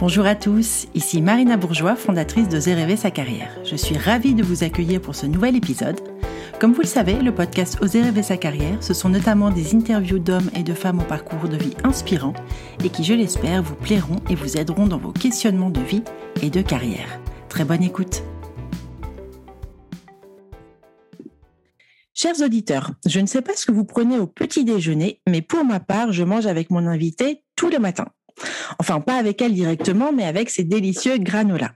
Bonjour à tous, ici Marina Bourgeois, fondatrice de Rêver sa carrière. Je suis ravie de vous accueillir pour ce nouvel épisode. Comme vous le savez, le podcast Oser rêver sa carrière, ce sont notamment des interviews d'hommes et de femmes au parcours de vie inspirant et qui, je l'espère, vous plairont et vous aideront dans vos questionnements de vie et de carrière. Très bonne écoute. Chers auditeurs, je ne sais pas ce que vous prenez au petit déjeuner, mais pour ma part, je mange avec mon invité tous les matins. Enfin, pas avec elle directement, mais avec ses délicieux granolas.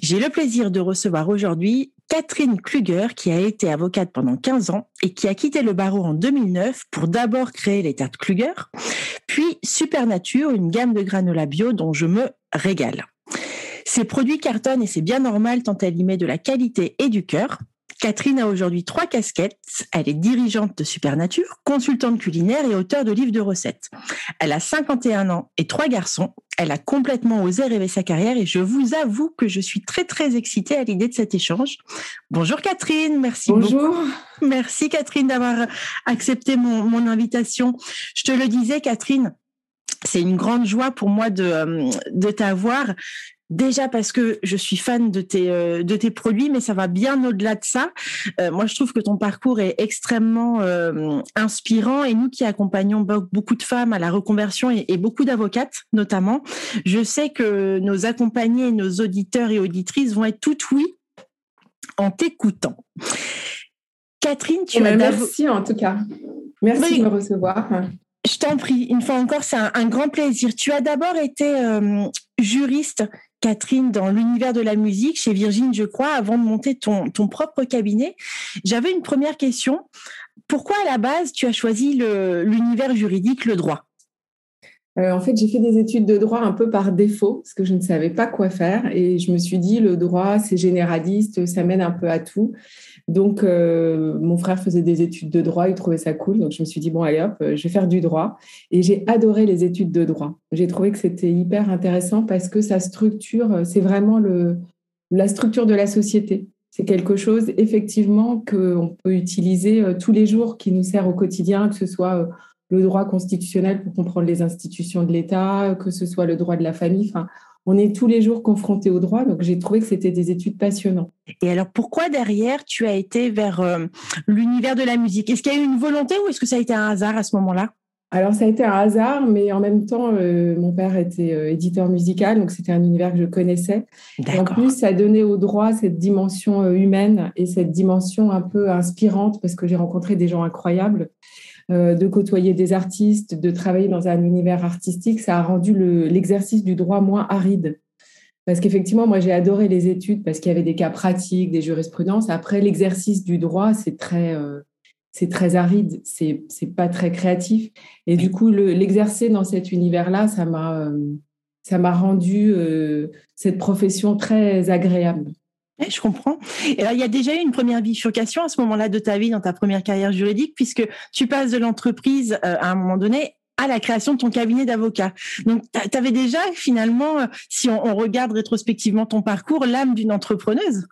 J'ai le plaisir de recevoir aujourd'hui Catherine Kluger, qui a été avocate pendant 15 ans et qui a quitté le barreau en 2009 pour d'abord créer les tartes Kluger, puis Supernature, une gamme de granola bio dont je me régale. Ces produits cartonnent et c'est bien normal tant elle y met de la qualité et du cœur. Catherine a aujourd'hui trois casquettes. Elle est dirigeante de Supernature, consultante culinaire et auteure de livres de recettes. Elle a 51 ans et trois garçons. Elle a complètement osé rêver sa carrière et je vous avoue que je suis très très excitée à l'idée de cet échange. Bonjour Catherine, merci Bonjour. Merci Catherine d'avoir accepté mon, mon invitation. Je te le disais Catherine, c'est une grande joie pour moi de, euh, de t'avoir. Déjà parce que je suis fan de tes, euh, de tes produits, mais ça va bien au-delà de ça. Euh, moi, je trouve que ton parcours est extrêmement euh, inspirant et nous qui accompagnons beaucoup de femmes à la reconversion et, et beaucoup d'avocates notamment, je sais que nos accompagnés, nos auditeurs et auditrices vont être toutes oui en t'écoutant. Catherine, tu Eh as ben, d'avo- Merci en tout cas. Merci Oui. de me recevoir. Je t'en prie, une fois encore, c'est un, grand plaisir. Tu as d'abord été euh, juriste, Catherine, dans l'univers de la musique chez Virgin, je crois, avant de monter ton, ton propre cabinet. J'avais une première question. Pourquoi à la base tu as choisi l'univers juridique, le droit? Euh, en fait, j'ai fait des études de droit un peu par défaut parce que je ne savais pas quoi faire et je me suis dit le droit c'est généraliste, ça mène un peu à tout. Donc euh, mon frère faisait des études de droit, il trouvait ça cool, donc je me suis dit bon allez hop, je vais faire du droit et j'ai adoré les études de droit. J'ai trouvé que c'était hyper intéressant parce que ça structure, euh, c'est vraiment le la structure de la société. C'est quelque chose effectivement qu'on peut utiliser euh, tous les jours, qui nous sert au quotidien, que ce soit le droit constitutionnel pour comprendre les institutions de l'État, que ce soit le droit de la famille. On est tous les jours confrontés au droit, donc j'ai trouvé que c'était des études passionnantes. Et alors pourquoi derrière tu as été vers euh, l'univers de la musique? Est-ce qu'il y a eu une volonté ou est-ce que ça a été un hasard à ce moment-là? Alors ça a été un hasard, mais en même temps, euh, mon père était euh, éditeur musical, donc c'était un univers que je connaissais. Et en plus, ça donnait au droit cette dimension humaine et cette dimension un peu inspirante parce que j'ai rencontré des gens incroyables. Euh, de côtoyer des artistes, de travailler dans un univers artistique, ça a rendu le- l'exercice du droit moins aride. Parce qu'effectivement, moi, j'ai adoré les études parce qu'il y avait des cas pratiques, des jurisprudences. Après, l'exercice du droit, c'est très, euh, c'est très aride, c'est pas très créatif. Et du coup, le- l'exercer dans cet univers-là, ça m'a euh, ça m'a rendu cette profession très agréable. Oui, je comprends. Il y a déjà eu une première bifurcation à ce moment-là de ta vie, dans ta première carrière juridique, puisque tu passes de l'entreprise euh, à un moment donné à la création de ton cabinet d'avocat. Donc, tu avais déjà finalement, euh, si on, regarde rétrospectivement ton parcours, l'âme d'une entrepreneuse?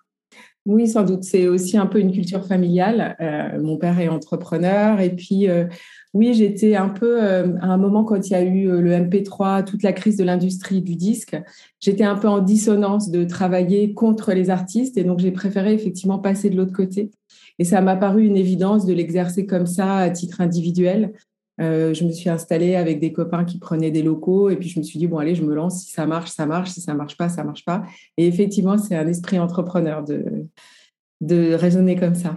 Oui, sans doute. C'est aussi un peu une culture familiale. Euh, mon père est entrepreneur. Et puis, oui, j'étais un peu, euh, à un moment, quand il y a eu euh, le MP3, toute la crise de l'industrie du disque, j'étais un peu en dissonance de travailler contre les artistes. Et donc, j'ai préféré effectivement passer de l'autre côté. Et ça m'a paru une évidence de l'exercer comme ça à titre individuel. Euh, je me suis installée avec des copains qui prenaient des locaux et puis je me suis dit, bon, allez, je me lance. Si ça marche, ça marche. Si ça marche pas, ça marche pas. Et effectivement, c'est un esprit entrepreneur de, de raisonner comme ça.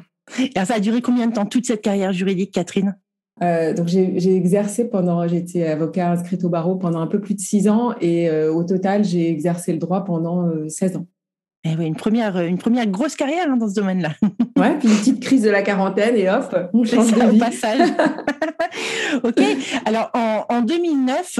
Alors, ça a duré combien de temps, toute cette carrière juridique, Catherine? Euh, donc j'ai j'ai exercé pendant, j'étais avocat inscrite au barreau pendant un peu plus de six ans et euh, au total j'ai exercé le droit pendant euh, 16 ans. Eh oui, une première, une première grosse carrière hein, dans ce domaine-là. Ouais, puis une petite crise de la quarantaine et hop, on change ça, de vie. passage. ok. Alors en, en 2009,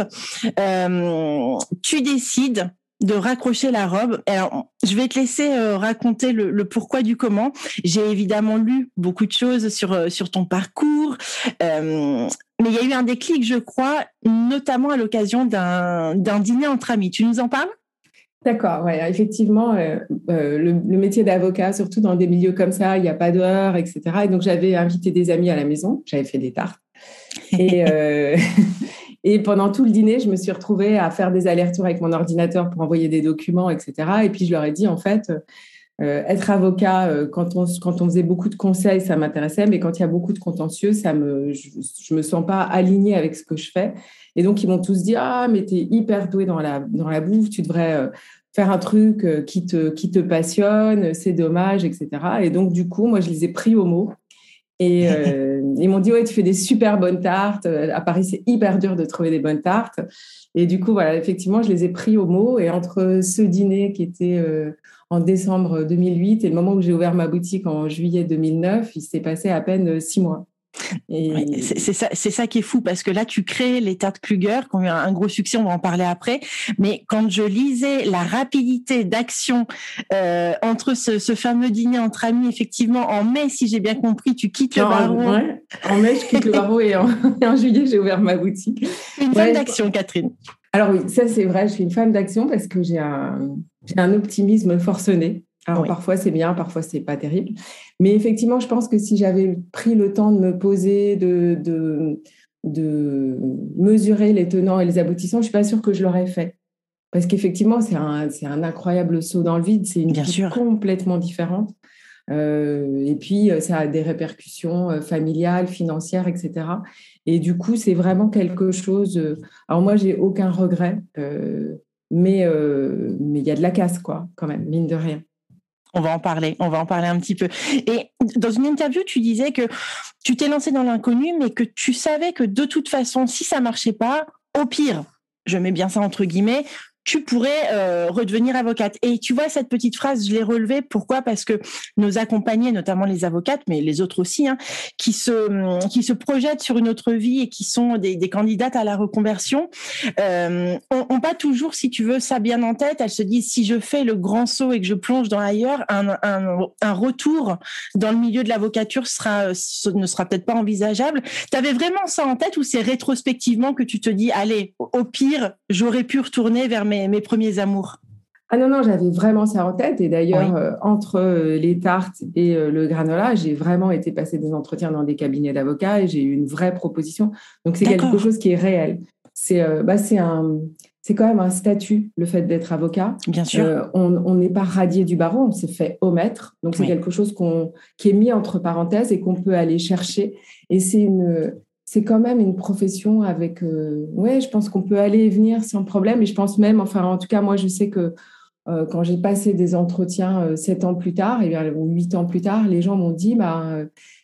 euh, tu décides de raccrocher la robe. Alors, je vais te laisser euh, raconter le, le, pourquoi du comment. J'ai évidemment lu beaucoup de choses sur euh, sur ton parcours, euh, mais il y a eu un déclic, je crois, notamment à l'occasion d'un d'un dîner entre amis. Tu nous en parles? D'accord, ouais, effectivement, euh, euh, le, le, métier d'avocat, surtout dans des milieux comme ça, il n'y a pas d'heure, etc. Et donc, j'avais invité des amis à la maison, j'avais fait des tartes. Et, euh, Et pendant tout le dîner, je me suis retrouvée à faire des allers-retours avec mon ordinateur pour envoyer des documents, etc. Et puis je leur ai dit, en fait, euh, être avocat, euh, quand, on, quand on faisait beaucoup de conseils, ça m'intéressait, mais quand il y a beaucoup de contentieux, ça me, je ne me sens pas alignée avec ce que je fais. Et donc, ils m'ont tous dit Ah, mais tu es hyper doué dans la, dans la bouffe, tu devrais euh, faire un truc qui te, qui te passionne, c'est dommage, etc. Et donc, du coup, moi, je les ai pris au mot. Et ils m'ont dit Ouais, tu fais des super bonnes tartes. À Paris, c'est hyper dur de trouver des bonnes tartes. Et du coup, voilà, effectivement, je les ai pris au mot. Et entre ce dîner qui était en décembre 2008 et le moment où j'ai ouvert ma boutique en juillet 2009, il s'est passé à peine six mois. C'est ça, ça qui est fou parce que là, tu crées les tartes Kluger qui eu un, gros succès, on va en parler après. Mais quand je lisais la rapidité d'action euh, entre ce, fameux dîner entre amis, effectivement, en mai, si j'ai bien compris, tu quittes le barreau. En mai, je quitte le barreau et en, juillet, j'ai ouvert ma boutique. Une femme d'action, Catherine. Alors oui, ça c'est vrai, je suis une femme d'action parce que j'ai un, un optimisme forcené. Alors parfois c'est bien, parfois c'est pas terrible. Mais effectivement, je pense que si j'avais pris le temps de me poser, de, de, de, mesurer les tenants et les aboutissants, je suis pas sûre que je l'aurais fait. Parce qu'effectivement, c'est un, un, incroyable saut dans le vide, c'est une vie complètement différente. Euh, et puis, ça a des répercussions euh, familiales, financières, etc. Et du coup, c'est vraiment quelque chose. Euh, alors moi, j'ai aucun regret, mais mais il y a de la casse, quoi, quand même, mine de rien. On va en parler, on va en parler un petit peu. Et dans une interview, tu disais que tu t'es lancé dans l'inconnu, mais que tu savais que de toute façon, si ça marchait pas, au pire, je mets bien ça entre guillemets, tu pourrais euh, redevenir avocate. Et tu vois, cette petite phrase, je l'ai relevée. Pourquoi? Parce que nos accompagnés, notamment les avocates, mais les autres aussi, hein, qui, se, qui se projettent sur une autre vie et qui sont des, candidates à la reconversion, euh, pas toujours, si tu veux, ça bien en tête. Elles se disent, si je fais le grand saut et que je plonge dans ailleurs, un, un, retour dans le milieu de l'avocature ne sera peut-être pas envisageable. Tu avais vraiment ça en tête ou c'est rétrospectivement que tu te dis, allez, au pire, j'aurais pu retourner vers mes mes, premiers amours ah non, non, j'avais vraiment ça en tête. Et d'ailleurs, euh, entre euh, les tartes et euh, le granola, j'ai vraiment été passer des entretiens dans des cabinets d'avocats et j'ai eu une vraie proposition. Donc, c'est quelque chose qui est réel. C'est bah, un, quand même un statut, le fait d'être avocat. Bien sûr. on n'est pas radié du barreau, on s'est fait omettre. Donc, c'est quelque chose qui est mis entre parenthèses et qu'on peut aller chercher. Et c'est une, c'est quand même une profession avec. Euh, ouais, je pense qu'on peut aller et venir sans problème. Et je pense même, enfin, en tout cas, moi, je sais que euh, quand j'ai passé des entretiens euh, sept ans plus tard, et bien, ou huit ans plus tard, les gens m'ont dit, bah,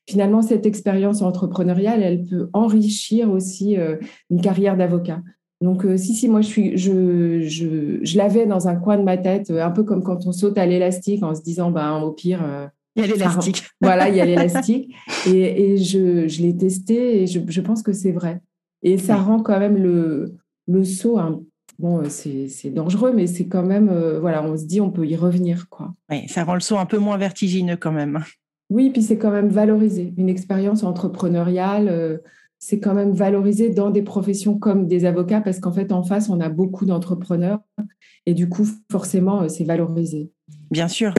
finalement, cette expérience entrepreneuriale, elle peut enrichir aussi une carrière d'avocat. Donc, si, si, moi, je, suis, je, je, je l'avais dans un coin de ma tête, un peu comme quand on saute à l'élastique en se disant, bah, au pire, il y a l'élastique. Voilà, il y a l'élastique. et, et, je, je l'ai testé et je, je pense que c'est vrai. Et ça rend quand même le, le saut, bon, c'est dangereux, mais c'est quand même, euh, voilà, on se dit, on peut y revenir. Quoi. Oui, ça rend le saut un peu moins vertigineux quand même. Oui, puis c'est quand même valorisé. Une expérience entrepreneuriale, euh, c'est quand même valorisé dans des professions comme des avocats, parce qu'en fait, en face, on a beaucoup d'entrepreneurs. Et du coup, forcément, euh, c'est valorisé. Bien sûr.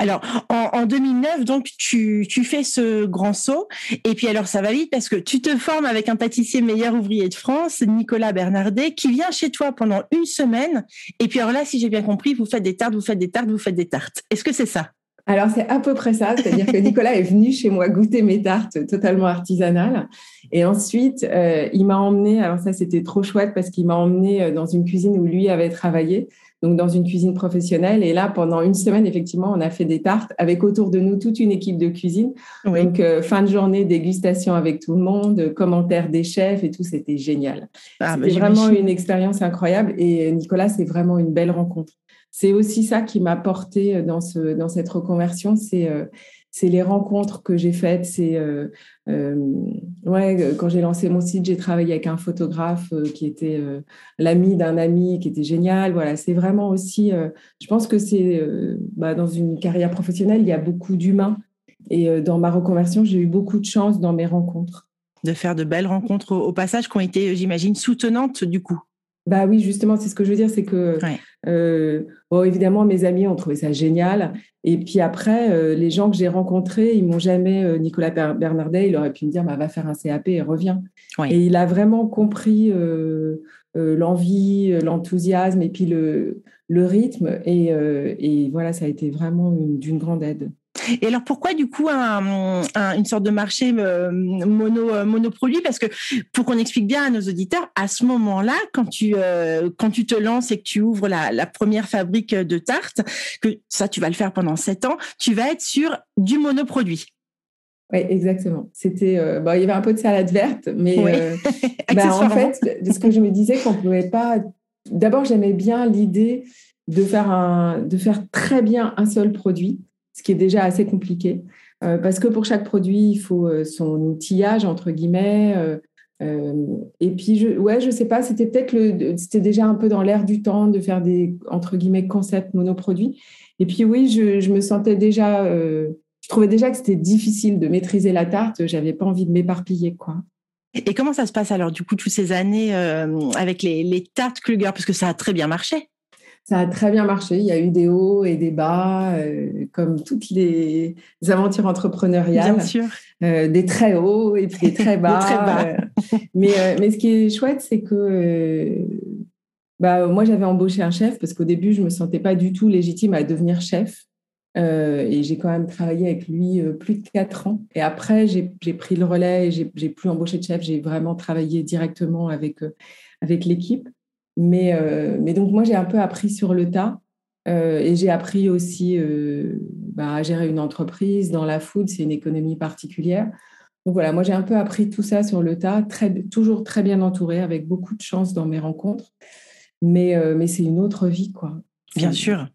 Alors, en, 2009, donc, tu, fais ce grand saut. Et puis, alors, ça va vite parce que tu te formes avec un pâtissier meilleur ouvrier de France, Nicolas Bernardet, qui vient chez toi pendant une semaine. Et puis, alors là, si j'ai bien compris, vous faites des tartes, vous faites des tartes, vous faites des tartes. Est-ce que c'est ça? Alors, c'est à peu près ça, c'est-à-dire que Nicolas est venu chez moi goûter mes tartes totalement artisanales. Et ensuite, euh, il m'a emmené, alors ça, c'était trop chouette parce qu'il m'a emmené euh, dans une cuisine où lui avait travaillé donc dans une cuisine professionnelle. Et là, pendant une semaine, effectivement, on a fait des tartes avec autour de nous toute une équipe de cuisine. Donc, euh, fin de journée, dégustation avec tout le monde, commentaires des chefs et tout, c'était génial. Ah, c'était vraiment une expérience incroyable. Et Nicolas, c'est vraiment une belle rencontre. C'est aussi ça qui m'a porté dans, ce, dans cette reconversion, c'est euh, c'est les rencontres que j'ai faites. C'est euh, euh, ouais, quand j'ai lancé mon site, j'ai travaillé avec un photographe euh, qui était l'ami d'un ami, qui était génial. Voilà, c'est vraiment aussi. je pense que c'est bah, dans une carrière professionnelle, il y a beaucoup d'humains. Et dans ma reconversion, j'ai eu beaucoup de chance dans mes rencontres. De faire de belles rencontres au, passage qui ont été, j'imagine, soutenantes du coup. Bah oui, justement, c'est ce que je veux dire, c'est que bon, évidemment, mes amis ont trouvé ça génial. Et puis après, les gens que j'ai rencontrés, ils m'ont jamais, Nicolas Bernardet, il aurait pu me dire, bah, va faire un CAP et reviens. Et il a vraiment compris l'envie, l'enthousiasme et puis le, le rythme. Et, et, voilà, ça a été vraiment d'une grande aide. Et alors pourquoi du coup une sorte de marché euh, mono euh, monoproduit? Parce que pour qu'on explique bien à nos auditeurs, à ce moment-là, quand tu euh, quand tu te lances et que tu ouvres la, première fabrique de tartes, que ça tu vas le faire pendant sept ans, tu vas être sur du monoproduit. Oui, exactement. C'était, il y avait un peu de salade verte, mais bah, en fait, de ce que je me disais qu'on pouvait pas. D'abord, j'aimais bien l'idée de faire un, de faire très bien un seul produit ce qui est déjà assez compliqué. Euh, parce que pour chaque produit, il faut euh, son outillage, entre guillemets. Euh, et puis, je, ouais, je sais pas, c'était peut-être le, c'était déjà un peu dans l'air du temps de faire des, entre guillemets, concepts monoproduits. Et puis, oui, je, me sentais déjà, je trouvais déjà que c'était difficile de maîtriser la tarte. J'avais pas envie de m'éparpiller, quoi. Et comment ça se passe alors, du coup, toutes ces années avec les, les tartes Kluger, parce que ça a très bien marché ça a très bien marché. Il y a eu des hauts et des bas, euh, comme toutes les aventures entrepreneuriales. Bien sûr. Euh, des très hauts et puis des très bas. très bas. Euh, mais, mais ce qui est chouette, c'est que bah, moi, j'avais embauché un chef parce qu'au début, je ne me sentais pas du tout légitime à devenir chef. et j'ai quand même travaillé avec lui plus de quatre ans. Et après, j'ai pris le relais et j'ai plus embauché de chef. J'ai vraiment travaillé directement avec, avec l'équipe. Mais, euh, mais donc, moi, j'ai un peu appris sur le tas. Euh, et j'ai appris aussi euh, bah, à gérer une entreprise. Dans la food, c'est une économie particulière. Donc voilà, moi, j'ai un peu appris tout ça sur le tas, très, toujours très bien entouré, avec beaucoup de chance dans mes rencontres. Mais, mais c'est une autre vie, quoi. Bien sûr.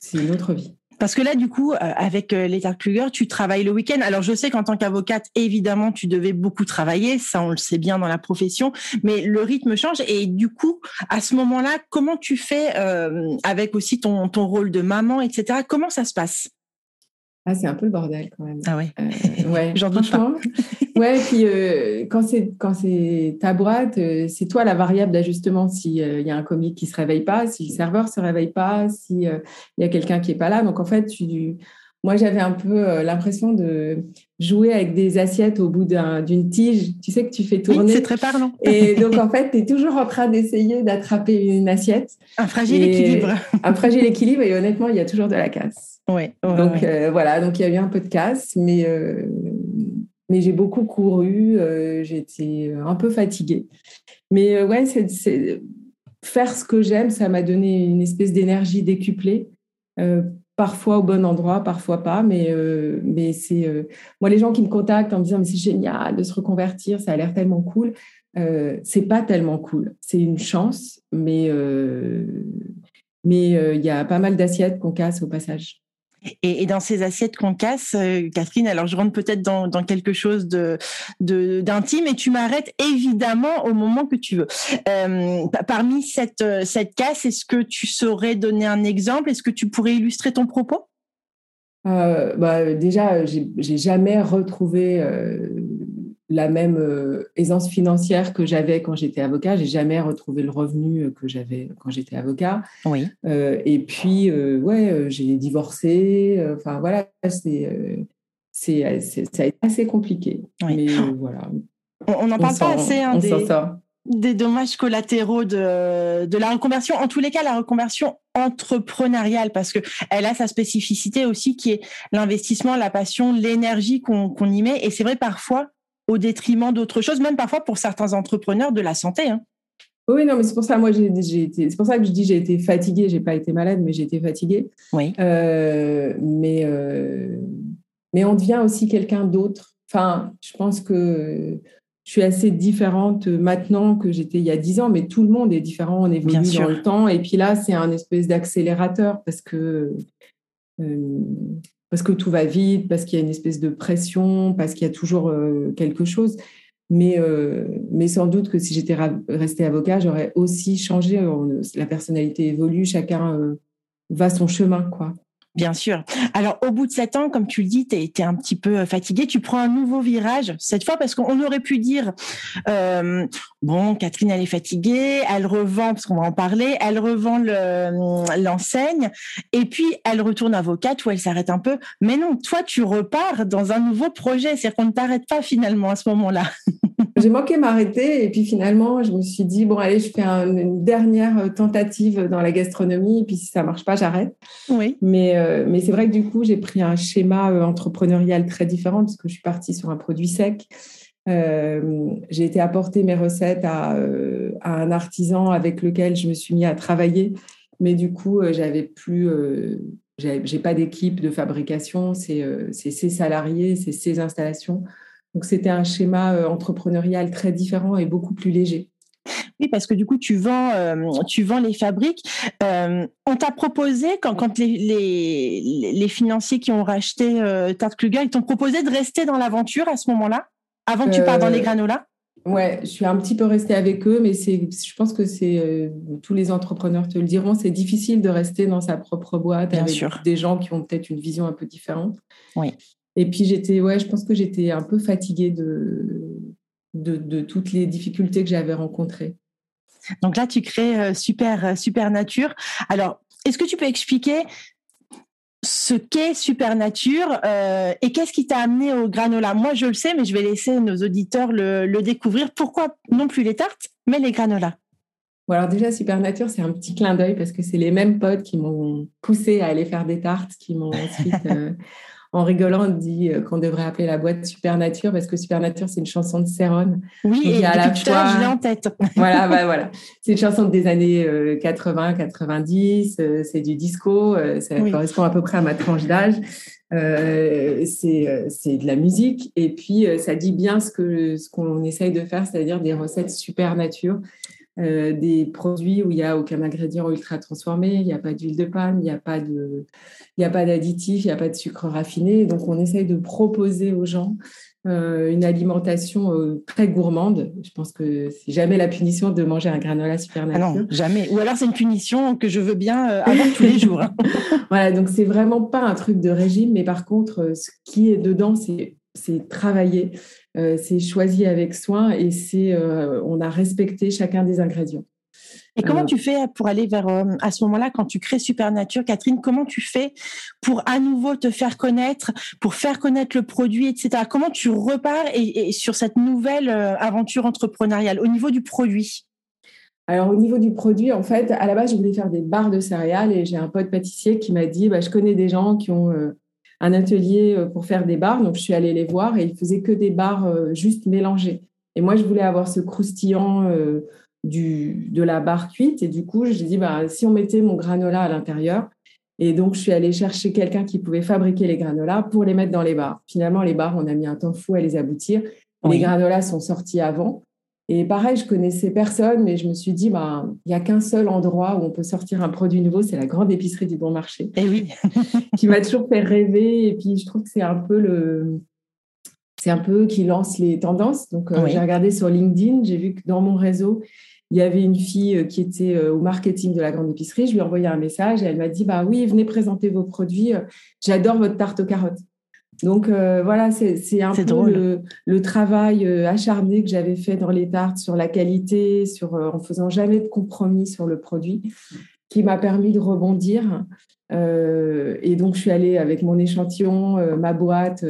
C'est une autre vie. Parce que là, du coup, euh, avec euh, l'état Kluger, tu travailles le week-end. Alors, je sais qu'en tant qu'avocate, évidemment, tu devais beaucoup travailler. Ça, on le sait bien dans la profession. Mais le rythme change. Et du coup, à ce moment-là, comment tu fais euh, avec aussi ton, ton rôle de maman, etc. Comment ça se passe? Ah, c'est un peu le bordel quand même. Ah ouais. Euh, ouais, J'en doute pas. ouais, puis euh, quand c'est quand c'est ta boîte, euh, c'est toi la variable d'ajustement. S'il y a un comique qui se réveille pas, si le serveur se réveille pas, s'il y a quelqu'un qui est pas là. Donc en fait, tu, moi j'avais un peu l'impression de jouer avec des assiettes au bout d'une tige. Tu sais que tu fais tourner. c'est très parlant. Et donc en fait, tu es toujours en train d'essayer d'attraper une assiette. Un fragile équilibre. Un fragile équilibre et honnêtement, il y a toujours de la casse. Ouais, donc euh, voilà, donc il y a eu un peu de casse, mais, euh, mais j'ai beaucoup couru, euh, j'étais un peu fatiguée. Mais ouais, c'est, faire ce que j'aime, ça m'a donné une espèce d'énergie décuplée. parfois au bon endroit, parfois pas, mais, mais c'est moi les gens qui me contactent en me disant mais c'est génial de se reconvertir, ça a l'air tellement cool. c'est pas tellement cool, c'est une chance, mais mais il y a pas mal d'assiettes qu'on casse au passage. Et, dans ces assiettes qu'on casse, euh, Catherine, alors je rentre peut-être dans, quelque chose de d'intime et tu m'arrêtes évidemment au moment que tu veux. Euh, parmi cette, euh, cette casse, est-ce que tu saurais donner un exemple? Est-ce que tu pourrais illustrer ton propos? Bah, Déjà, j'ai jamais retrouvé la même euh, aisance financière que j'avais quand j'étais avocat. J'ai jamais retrouvé le revenu que j'avais quand j'étais avocat. Oui. Euh, et puis, euh, ouais, j'ai divorcé. Enfin, voilà, c'est, c'est, ça a été assez compliqué. Mais voilà. On n'en parle pas assez hein, des, des, dommages collatéraux de, de la reconversion. En tous les cas, la reconversion entrepreneuriale, parce que elle a sa spécificité aussi, qui est l'investissement, la passion, l'énergie qu'on, qu'on y met. Et c'est vrai parfois au détriment d'autres choses, même parfois pour certains entrepreneurs de la santé. Hein. Oui, non, mais c'est pour ça, moi, j'ai, été, c'est pour ça que je dis j'ai été fatiguée. J'ai pas été malade, mais j'ai été fatiguée. Oui. Euh, mais, euh, mais on devient aussi quelqu'un d'autre. Enfin, je pense que je suis assez différente maintenant que j'étais il y a dix ans, mais tout le monde est différent. On évolue Bien dans le temps. Et puis là, c'est un espèce d'accélérateur parce que euh, parce que tout va vite, parce qu'il y a une espèce de pression, parce qu'il y a toujours euh, quelque chose. Mais, euh, mais sans doute que si j'étais restée avocat, j'aurais aussi changé. La personnalité évolue, chacun euh, va son chemin, quoi. Bien sûr. Alors, au bout de sept ans, comme tu le dis, tu es, un petit peu fatigué. Tu prends un nouveau virage, cette fois, parce qu'on aurait pu dire, euh, bon, Catherine, elle est fatiguée, elle revend, parce qu'on va en parler, elle revend l'enseigne, et puis elle retourne avocate ou elle s'arrête un peu. Mais non, toi, tu repars dans un nouveau projet. C'est-à-dire qu'on ne t'arrête pas finalement à ce moment-là. J'ai manqué m'arrêter, et puis finalement, je me suis dit, bon, allez, je fais une dernière tentative dans la gastronomie, et puis si ça marche pas, j'arrête. Oui. Mais euh, mais c'est vrai que du coup, j'ai pris un schéma euh, entrepreneurial très différent parce que je suis partie sur un produit sec. Euh, j'ai été apporter mes recettes à, un artisan avec lequel je me suis mis à travailler. Mais du coup, j'avais plus, j'ai pas d'équipe de fabrication. C'est ses salariés, c'est ses installations. Donc c'était un schéma entrepreneurial très différent et beaucoup plus léger. Oui, parce que du coup, tu vends, euh, tu vends les fabriques. Euh, on t'a proposé, quand, quand les, les, les, financiers qui ont racheté euh, Tarte Kluger, ils t'ont proposé de rester dans l'aventure à ce moment-là, avant que tu partes dans les granolas? Ouais, je suis un petit peu restée avec eux, mais c'est, je pense que c'est tous les entrepreneurs te le diront, c'est difficile de rester dans sa propre boîte avec des gens qui ont peut-être une vision un peu différente. Oui. Et puis j'étais, ouais, je pense que j'étais un peu fatiguée de, de, toutes les difficultés que j'avais rencontrées. Donc là, tu crées euh, Super, euh, Super Nature. Alors, est-ce que tu peux expliquer ce qu'est Super Nature euh, et qu'est-ce qui t'a amené au granola? Moi, je le sais, mais je vais laisser nos auditeurs le, découvrir. Pourquoi non plus les tartes, mais les granolas? Alors déjà, Super Nature, c'est un petit clin d'œil parce que c'est les mêmes potes qui m'ont poussé à aller faire des tartes, qui m'ont ensuite en rigolant, on dit euh, qu'on devrait appeler la boîte Supernature parce que Supernature, c'est une chanson de Céron. Oui, et à la fois... je l'ai en tête. voilà, bah, voilà. C'est une chanson des années 80, euh, 90, euh, c'est du disco, ça correspond à peu près à ma tranche d'âge. c'est de la musique et puis ça dit bien ce que ce qu'on essaye de faire, c'est-à-dire des recettes super nature. Euh, des produits où il n'y a aucun ingrédient ultra transformé, il n'y a pas d'huile de palme, il n'y a pas de, il n'y a pas de sucre raffiné. Donc, on essaye de proposer aux gens euh, une alimentation euh, très gourmande. Je pense que c'est jamais la punition de manger un granola super nature. Ah non, jamais. Ou alors c'est une punition que je veux bien avoir tous les jours. Hein. voilà, donc c'est vraiment pas un truc de régime, mais par contre, ce qui est dedans, c'est c'est travaillé, euh, c'est choisi avec soin et c'est euh, on a respecté chacun des ingrédients. Et comment euh, tu fais pour aller vers, à ce moment-là, quand tu crées Supernature, Catherine, comment tu fais pour à nouveau te faire connaître, pour faire connaître le produit, etc. Comment tu repars et, sur cette nouvelle aventure entrepreneuriale au niveau du produit? Alors, au niveau du produit, en fait, à la base, je voulais faire des barres de céréales et j'ai un pote pâtissier qui m'a dit bah, Je connais des gens qui ont un atelier euh, pour faire des bars. Donc, je suis allée les voir et ils faisaient que des bars euh, juste mélangés. Et moi, je voulais avoir ce croustillant euh, du, de la barre cuite. Et du coup, j'ai dit, bah, si on mettait mon granola à l'intérieur. Et donc, je suis allée chercher quelqu'un qui pouvait fabriquer les granolas pour les mettre dans les bars. Finalement, les bars, on a mis un temps fou à les aboutir. Les granolas sont sortis avant. Et pareil, je connaissais personne, mais je me suis dit, bah, il n'y a qu'un seul endroit où on peut sortir un produit nouveau, c'est la grande épicerie du bon marché. Et eh oui. qui m'a toujours fait rêver. Et puis, je trouve que c'est un peu le. C'est un peu qui lance les tendances. Donc, euh, j'ai regardé sur LinkedIn, j'ai vu que dans mon réseau, il y avait une fille euh, qui était euh, au marketing de la grande épicerie. Je lui ai envoyé un message et elle m'a dit bah oui, venez présenter vos produits. J'adore votre tarte aux carottes. Donc euh, voilà, c'est un peu le, travail euh, acharné que j'avais fait dans les tartes sur la qualité, sur, euh, en faisant jamais de compromis sur le produit, qui m'a permis de rebondir. et donc, je suis allée avec mon échantillon, ma boîte,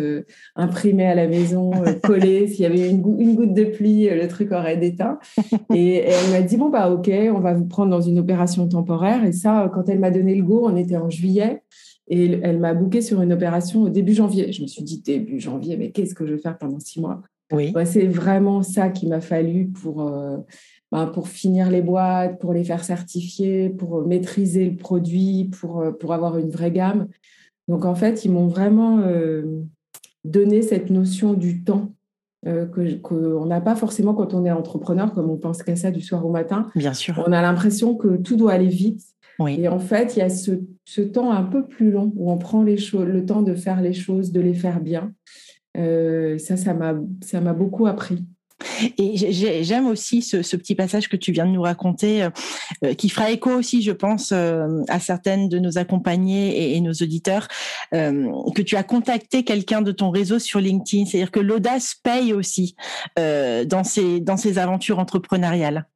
imprimée à la maison, collée. S'il y avait une, une, goutte de pluie, le truc aurait déteint. Et, et elle m'a dit, bon, bah ok, on va vous prendre dans une opération temporaire. Et ça, quand elle m'a donné le go, on était en juillet. Et elle m'a booké sur une opération au début janvier. Je me suis dit, début janvier, mais qu'est-ce que je vais faire pendant six mois? Oui. C'est vraiment ça qui m'a fallu pour, euh, ben, pour finir les boîtes, pour les faire certifier, pour maîtriser le produit, pour, euh, pour avoir une vraie gamme. Donc, en fait, ils m'ont vraiment euh, donné cette notion du temps qu'on n'a pas forcément quand on est entrepreneur, comme on pense qu'à ça du soir au matin. Bien sûr. On a l'impression que tout doit aller vite et en fait, il y a ce, temps un peu plus long où on prend les le temps de faire les choses, de les faire bien. Euh, ça, ça m'a beaucoup appris. Et j'aime aussi ce, petit passage que tu viens de nous raconter, euh, euh, qui fera écho aussi, je pense, euh, à certaines de nos accompagnés et, nos auditeurs, que tu as contacté quelqu'un de ton réseau sur LinkedIn. C'est-à-dire que l'audace paye aussi dans ces dans ces aventures entrepreneuriales.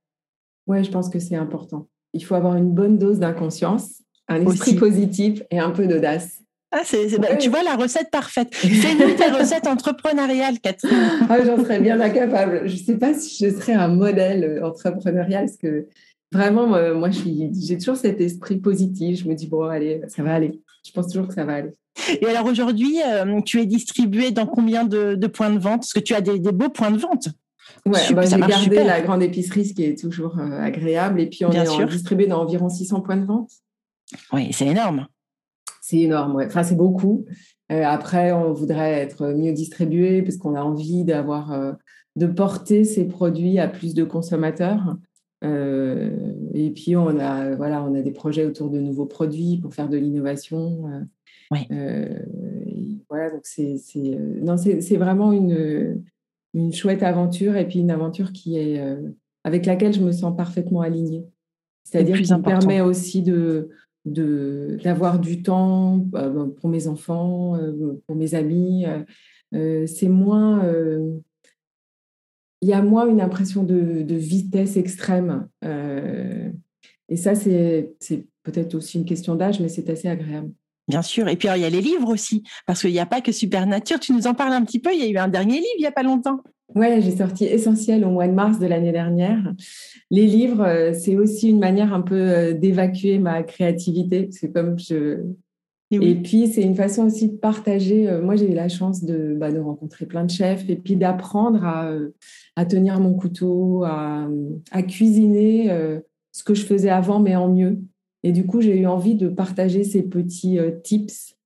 Oui, je pense que c'est important. Il faut avoir une bonne dose d'inconscience, un esprit positif et un peu d'audace. Ah, c'est, Tu vois la recette parfaite. Fais-nous tes recettes entrepreneuriales, Catherine. Ah, j'en serais bien incapable. Je ne sais pas si je serais un modèle euh, entrepreneurial parce que vraiment, moi, j'ai toujours cet esprit positif. Je me dis, bon, allez, ça va aller. Je pense toujours que ça va aller. Et alors aujourd'hui, euh, tu es distribué dans combien de, points de vente? Parce que tu as des, beaux points de vente. Ouais, bah, j'ai gardé la grande épicerie, ce qui est toujours euh, agréable. Et puis, on est distribué dans environ 600 points de vente. Oui, c'est énorme. C'est énorme, Enfin, c'est beaucoup. Euh, après, on voudrait être mieux distribué parce qu'on a envie d'avoir, euh, de porter ces produits à plus de consommateurs. Et puis, on a, voilà, on a des projets autour de nouveaux produits pour faire de l'innovation. Oui. voilà, donc c'est, c'est, non, c'est, c'est vraiment une, une chouette aventure et puis une aventure qui est, avec laquelle je me sens parfaitement alignée. C'est-à-dire qui me permet aussi de, d'avoir du temps euh, pour mes enfants, euh, pour mes amis. Euh, c'est moins. Il y a moins une impression de, vitesse extrême. et ça, c'est peut-être aussi une question d'âge, mais c'est assez agréable. Bien sûr. Et puis, il y a les livres aussi, parce qu'il n'y a pas que Supernature. Tu nous en parles un petit peu. Il y a eu un dernier livre il n'y a pas longtemps. Oui, j'ai sorti Essentiel au mois de mars de l'année dernière. Les livres, euh, c'est aussi une manière un peu euh, d'évacuer ma créativité. C'est comme je. Et, puis, c'est une façon aussi de partager. Euh, moi, j'ai eu la chance de, bah, de, rencontrer plein de chefs et puis d'apprendre à, à, tenir mon couteau, à, à cuisiner ce que je faisais avant, mais en mieux. Et du coup, j'ai eu envie de partager ces petits tips.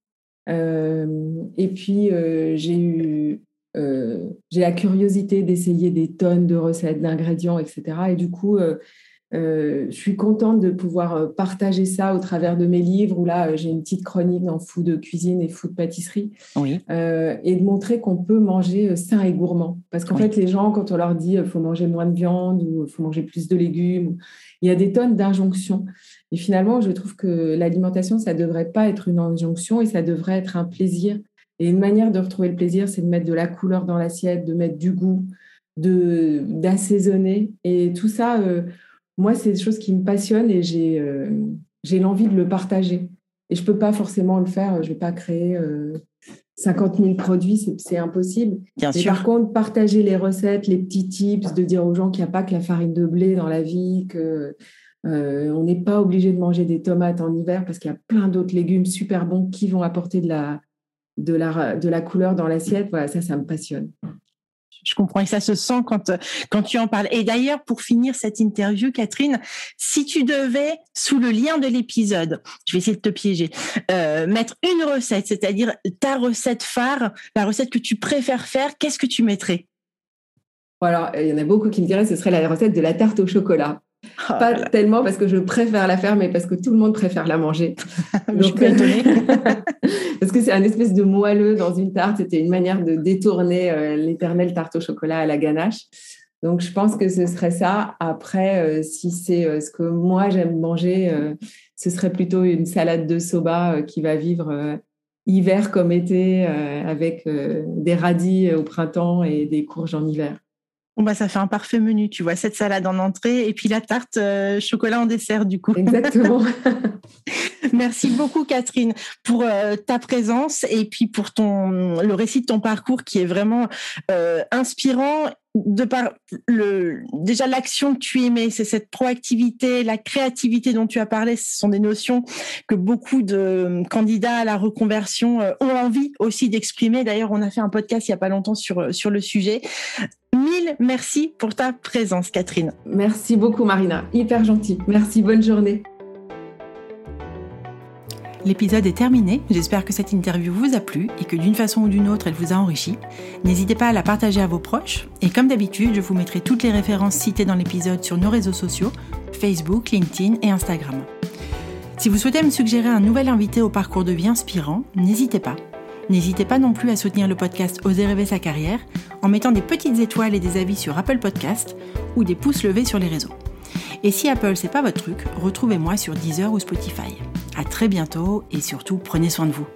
et puis, j'ai eu euh, j'ai la curiosité d'essayer des tonnes de recettes, d'ingrédients, etc. Et du coup, euh, euh, je suis contente de pouvoir partager ça au travers de mes livres, où là, j'ai une petite chronique dans Food Cuisine et Food Pâtisserie, oui. et de montrer qu'on peut manger sain et gourmand. Parce qu'en fait, les gens, quand on leur dit qu'il faut manger moins de viande ou faut manger plus de légumes, il y a des tonnes d'injonctions. Et finalement, je trouve que l'alimentation, ça ne devrait pas être une injonction et ça devrait être un plaisir et une manière de retrouver le plaisir, c'est de mettre de la couleur dans l'assiette, de mettre du goût, de d'assaisonner. Et tout ça, euh, moi, c'est des choses qui me passionnent et j'ai euh, j'ai l'envie de le partager. Et je ne peux pas forcément le faire, je ne vais pas créer 50 euh, 000 produits, c'est impossible. Bien sûr. Par contre, partager les recettes, les petits tips, de dire aux gens qu'il n'y a pas que la farine de blé dans la vie, que on n'est pas obligé de manger des tomates en hiver parce qu'il y a plein d'autres légumes super bons qui vont apporter de la, de la, de la couleur dans l'assiette, voilà, ça, ça me passionne. Je comprends et ça se sent quand, quand tu en parles. Et d'ailleurs, pour finir cette interview, Catherine, si tu devais, sous le lien de l'épisode, je vais essayer de te piéger, euh, mettre une recette, c'est-à-dire ta recette phare, la recette que tu préfères faire, qu'est-ce que tu mettrais? Alors, il y en a beaucoup qui me diraient que ce serait la recette de la tarte au chocolat. Oh pas tellement parce que je préfère la faire, mais parce que tout le monde préfère la manger. Donc, parce que c'est un espèce de moelleux dans une tarte. C'était une manière de détourner euh, l'éternelle tarte au chocolat à la ganache. Donc, je pense que ce serait ça. Après, euh, si c'est euh, ce que moi j'aime manger, ce serait plutôt une salade de soba qui va vivre hiver comme été, avec des radis au printemps et des courges en hiver. Bon bah ça fait un parfait menu, tu vois, cette salade en entrée et puis la tarte euh, chocolat en dessert du coup. Exactement. Merci beaucoup Catherine pour euh, ta présence et puis pour ton le récit de ton parcours qui est vraiment euh, inspirant de par le déjà l'action que tu aimais, c'est cette proactivité, la créativité dont tu as parlé, ce sont des notions que beaucoup de candidats à la reconversion ont envie aussi d'exprimer. D'ailleurs, on a fait un podcast il y a pas longtemps sur sur le sujet. Mille merci pour ta présence, Catherine. Merci beaucoup, Marina. Hyper gentil. Merci. Bonne journée. L'épisode est terminé. J'espère que cette interview vous a plu et que d'une façon ou d'une autre, elle vous a enrichi. N'hésitez pas à la partager à vos proches. Et comme d'habitude, je vous mettrai toutes les références citées dans l'épisode sur nos réseaux sociaux, Facebook, LinkedIn et Instagram. Si vous souhaitez me suggérer un nouvel invité au parcours de vie inspirant, n'hésitez pas. N'hésitez pas non plus à soutenir le podcast Oser rêver sa carrière en mettant des petites étoiles et des avis sur Apple Podcast ou des pouces levés sur les réseaux. Et si Apple c'est pas votre truc, retrouvez-moi sur Deezer ou Spotify. À très bientôt et surtout prenez soin de vous.